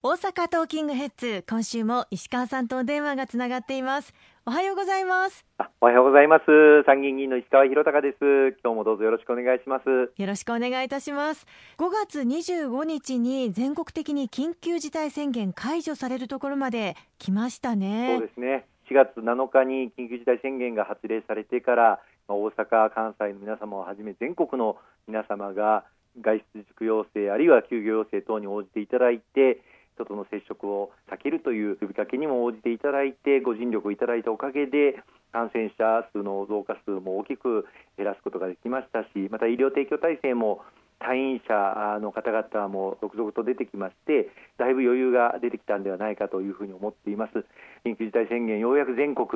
大阪トーキングヘッズ今週も石川さんとお電話がつながっています。おはようございます。おはようございます。参議院議員の石川博隆です。今日もどうぞよろしくお願いします。よろしくお願いいたします。5月25日に全国的に緊急事態宣言解除されるところまで来ましたね。そうですね。4月7日に緊急事態宣言が発令されてから大阪関西の皆様をはじめ全国の皆様が外出自粛要請あるいは休業要請等に応じていただいて人との接触を避けるという呼びかけにも応じていただいてご尽力いただいたおかげで感染者数の増加数も大きく減らすことができましたしまた医療提供体制も退院者の方々も続々と出てきましてだいぶ余裕が出てきたんではないかというふうに思っています。緊急事態宣言ようやく全国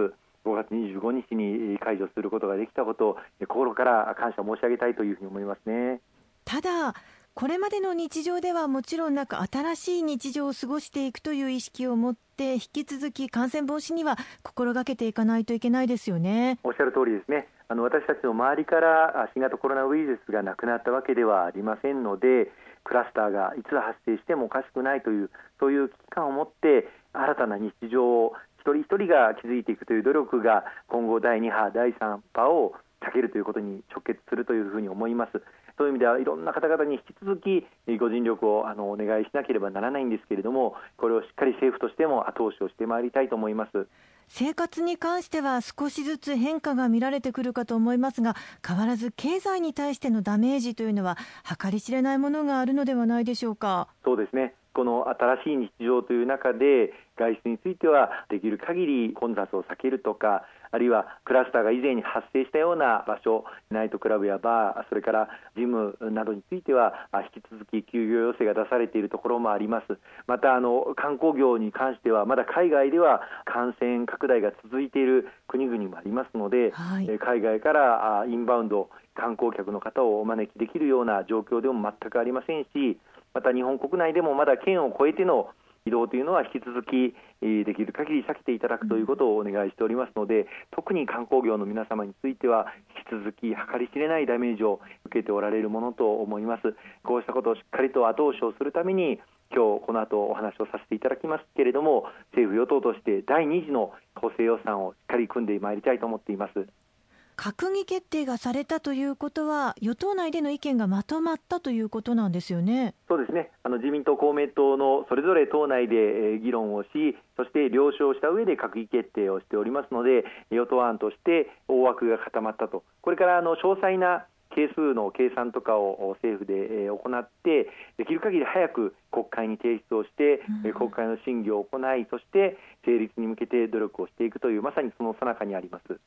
5月25日に解除することができたことを心から感謝申し上げたいというふうに思いますね。ただこれまでの日常ではもちろんなく新しい日常を過ごしていくという意識を持って引き続き感染防止には心がけていかないといけないですよね。おっしゃる通りですね。あの私たちの周りから新型コロナウイルスがなくなったわけではありませんのでクラスターがいつ発生してもおかしくないというそういう危機感を持って新たな日常を一人一人が築いていくという努力が今後第2波第3波を避けるということに直結するというふうに思います。そういう意味ではいろんな方々に引き続きご尽力をあのお願いしなければならないんですけれどもこれをしっかり政府としても後押しをしてまいりたいと思います。生活に関しては少しずつ変化が見られてくるかと思いますが変わらず経済に対してのダメージというのは計り知れないものがあるのではないでしょうか。そうですね。この新しい日常という中で外出についてはできる限り混雑を避けるとかあるいはクラスターが以前に発生したような場所ナイトクラブやバーそれからジムなどについては引き続き休業要請が出されているところもあります。またあの観光業に関してはまだ海外では感染拡大が続いている国々もありますので、はい、海外からインバウンド観光客の方をお招きできるような状況でも全くありませんしまた日本国内でもまだ県を越えての移動というのは引き続きできる限り避けていただくということをお願いしておりますので特に観光業の皆様については引き続き計り知れないダメージを受けておられるものと思います。こうしたことをしっかりと後押しをするために今日この後お話をさせていただきますけれども政府与党として第2次の補正予算をしっかり組んでまいりたいと思っています。閣議決定がされたということは与党内での意見がまとまったということなんですよね。そうですねあの自民党、公明党のそれぞれ党内で議論をしそして了承した上で閣議決定をしておりますので与党案として大枠が固まったとこれからあの詳細な係数の計算とかを政府で行ってできる限り早く国会に提出をして、国会の審議を行いそして成立に向けて努力をしていくというまさにその最中にあります。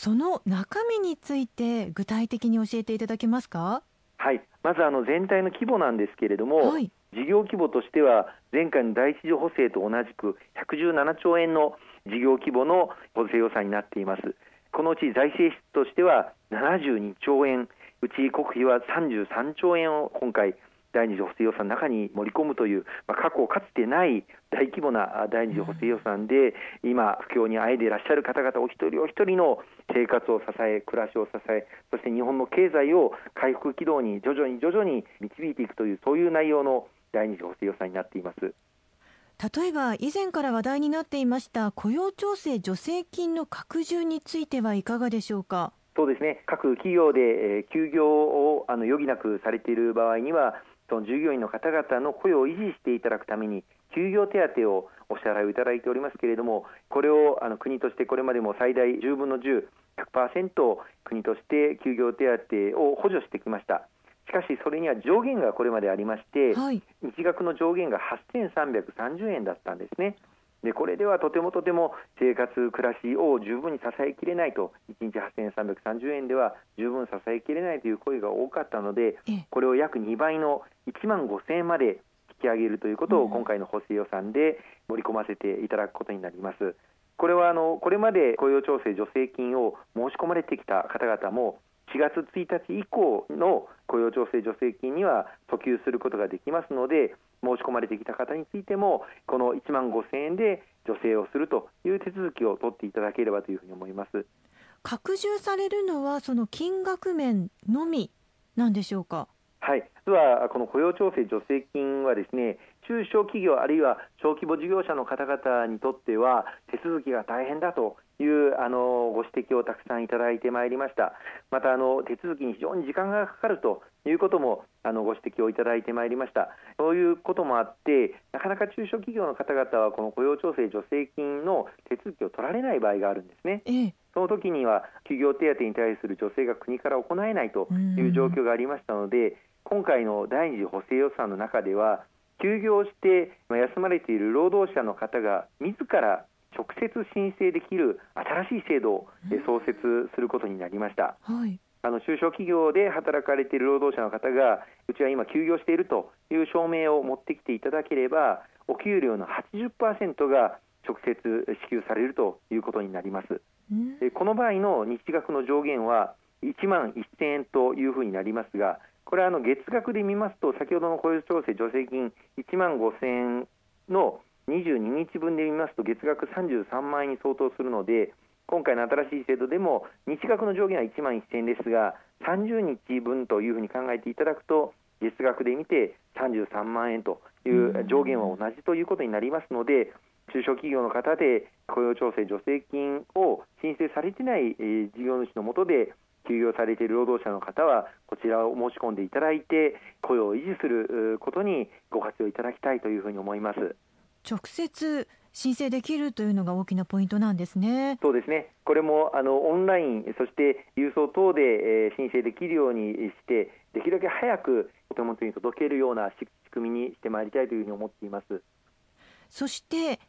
その中身について具体的に教えていただけますか？はい。まずあの全体の規模なんですけれども、はい、事業規模としては前回の第一次補正と同じく117兆円の事業規模の補正予算になっています。このうち財政出としては72兆円うち国費は33兆円を今回第二次補正予算の中に盛り込むという、まあ、過去かつてない大規模な第二次補正予算で、今、不況にあえいでいらっしゃる方々お一人お一人の生活を支え、暮らしを支え、そして日本の経済を回復軌道に徐々に徐々に導いていくという、そういう内容の第二次補正予算になっています。例えば以前から話題になっていました雇用調整助成金の拡充についてはいかがでしょうか？そうですね各企業で休業をあの余儀なくされている場合にはその従業員の方々の雇用を維持していただくために休業手当をお支払いをいただいておりますけれどもこれをあの国としてこれまでも最大10分の10、100%国として休業手当を補助してきました。しかしそれには上限がこれまでありまして、はい、日額の上限が8330円だったんですね。でこれではとてもとても生活、暮らしを十分に支えきれないと1日8330円では十分支えきれないという声が多かったのでこれを約2倍の1万5000円まで引き上げるということを今回の補正予算で盛り込ませていただくことになります。これはあのこれまで雇用調整助成金を申し込まれてきた方々も4月1日以降の雇用調整助成金には訴求することができますので申し込まれてきた方についてもこの1万5000円で助成をするという手続きを取っていただければというふうに思います拡充されるのはその金額面のみなんでしょうか？はい、実はこの雇用調整助成金はですね中小企業あるいは小規模事業者の方々にとっては手続きが大変だというあのご指摘をたくさんいただいてまいりました。またあの手続きに非常に時間がかかるということもあのご指摘をいただいてまいりました。そういうこともあってなかなか中小企業の方々はこの雇用調整助成金の手続きを取られない場合があるんですね、ええ、その時には休業手当に対する助成が国から行えないという状況がありましたので今回の第二次補正予算の中では休業して休まれている労働者の方が自ら直接申請できる新しい制度を創設することになりました。はい、あの中小企業で働かれている労働者の方がうちは今休業しているという証明を持ってきていただければお給料の80%が直接支給されるということになります。この場合の日額の上限は1万1000円というふうになりますがこれはあの月額で見ますと先ほどの雇用調整助成金1万5000円の22日分で見ますと月額33万円に相当するので今回の新しい制度でも日額の上限は1万1000円ですが30日分というふうに考えていただくと月額で見て33万円という上限は同じということになりますので中小企業の方で雇用調整助成金を申請されていない事業主のもとで休業されている労働者の方はこちらを申し込んでいただいて雇用を維持することにご活用いただきたいというふうに思います。直接申請できるというのが大きなポイントなんですね。そうですね。これもあのオンラインそして郵送等で、えー、申請できるようにしてできるだけ早くお手元に届けるような仕組みにしてまいりたいというふうに思っています。そして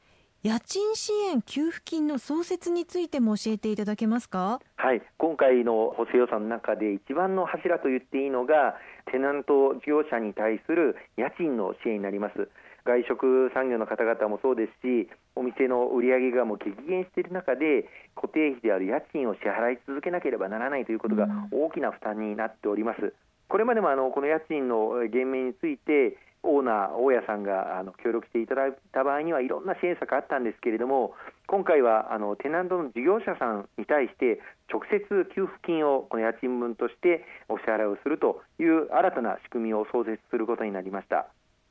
家賃支援給付金の創設についても教えていただけますか？はい、今回の補正予算の中で一番の柱と言っていいのがテナント事業者に対する家賃の支援になります。外食産業の方々もそうですしお店の売り上げがもう激減している中で固定費である家賃を支払い続けなければならないということが大きな負担になっております。これまでもあのこの家賃の減免についてオーナー、大家さんがあの協力していただいた場合にはいろんな支援策あったんですけれども今回はあのテナントの事業者さんに対して直接給付金をこの家賃分としてお支払いをするという新たな仕組みを創設することになりました。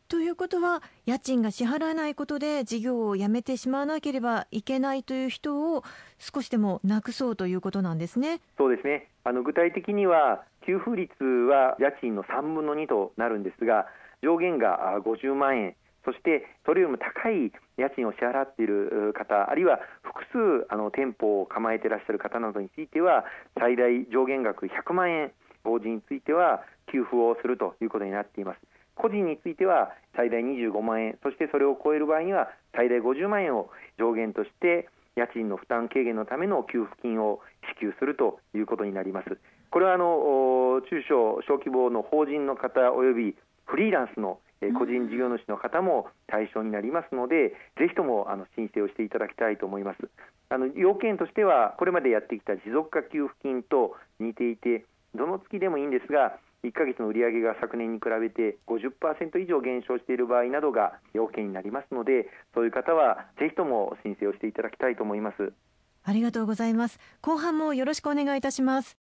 ということは家賃が支払えないことで事業をやめてしまわなければいけないという人を少しでもなくそうということなんですね。そうですねあの具体的には給付率は家賃の3分の2となるんですが上限が50万円そしてそれよりも高い家賃を支払っている方あるいは複数あの店舗を構えていらっしゃる方などについては最大上限額100万円法人については給付をするということになっています。個人については最大25万円そしてそれを超える場合には最大50万円を上限として家賃の負担軽減のための給付金を支給するということになります。これはあの中小小規模の法人の方およびフリーランスの個人事業主の方も対象になりますので、ぜひともあの申請をしていただきたいと思います。あの要件としてはこれまでやってきた持続化給付金と似ていて、どの月でもいいんですが、1か月の売上が昨年に比べて50%以上減少している場合などが要件になりますのでそういう方はぜひとも申請をしていただきたいと思います。ありがとうございます。後半もよろしくお願いいたします。